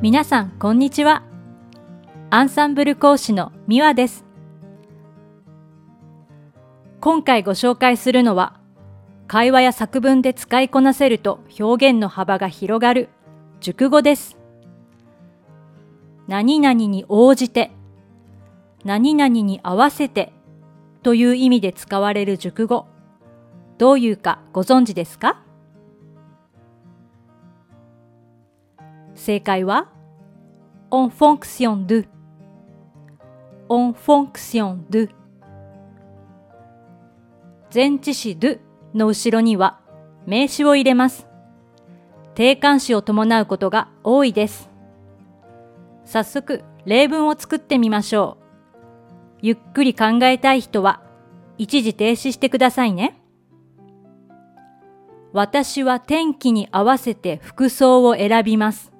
皆さん、こんにちは。アンサンブル講師のミワです。今回ご紹介するのは、会話や作文で使いこなせると表現の幅が広がる熟語です。何々に応じて、何々に合わせてという意味で使われる熟語、どういうかご存知ですか？正解は en fonction de en fonction de 前置詞 do の後ろには名詞を入れます。定冠詞を伴うことが多いです。早速、例文を作ってみましょう。ゆっくり考えたい人は一時停止してくださいね。私は天気に合わせて服装を選びます。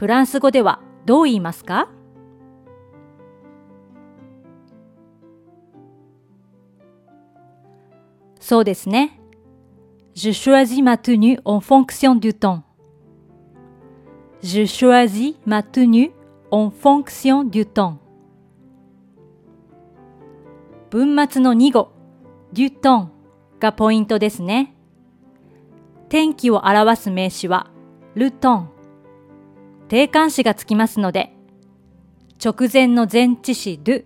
フランス語ではどう言いますかそうですね。Je choisis ma tenue en fonction du temps. Je choisis ma tenue en fonction du temps. 文末の2語、du temps がポイントですね。天気を表す名詞は、le temps。定冠詞がつきますので、直前の前置詞 do、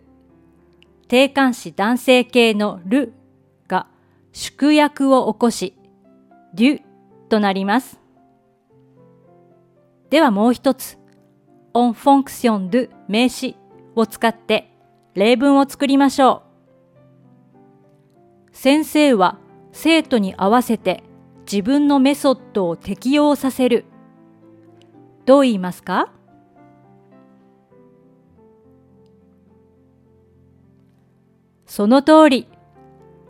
定冠詞男性形のるが縮約を起こし、du となります。ではもう一つ、en fonction de 名詞を使って例文を作りましょう。先生は生徒に合わせて自分のメソッドを適用させるどう言いますかその通り。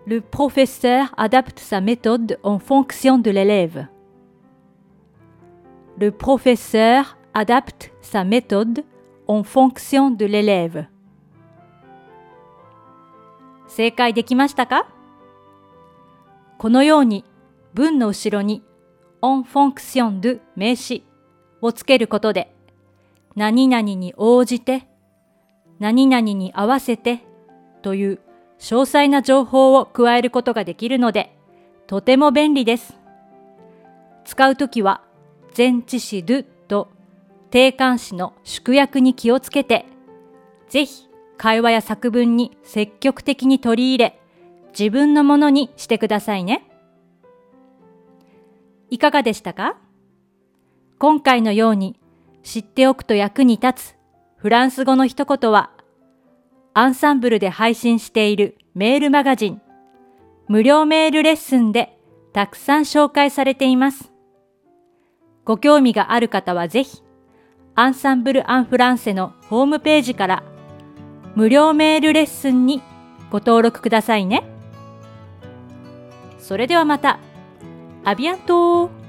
Le professeur adapte sa méthode en fonction de l'élève. Le professeur adapte sa méthode en fonction de l'élève. 正解できましたかこのように文の後ろに en fonction de 名詞をつけることで、何々に応じて、何々に合わせてという詳細な情報を加えることができるので、とても便利です。使うときは、前置詞 do と定冠詞の縮約に気をつけて、ぜひ会話や作文に積極的に取り入れ、自分のものにしてくださいね。いかがでしたか？今回のように知っておくと役に立つフランス語の一言は、アンサンブルで配信しているメールマガジン、無料メールレッスンでたくさん紹介されています。ご興味がある方はぜひ、アンサンブル・アン・フランセのホームページから無料メールレッスンにご登録くださいね。それではまた。アビアント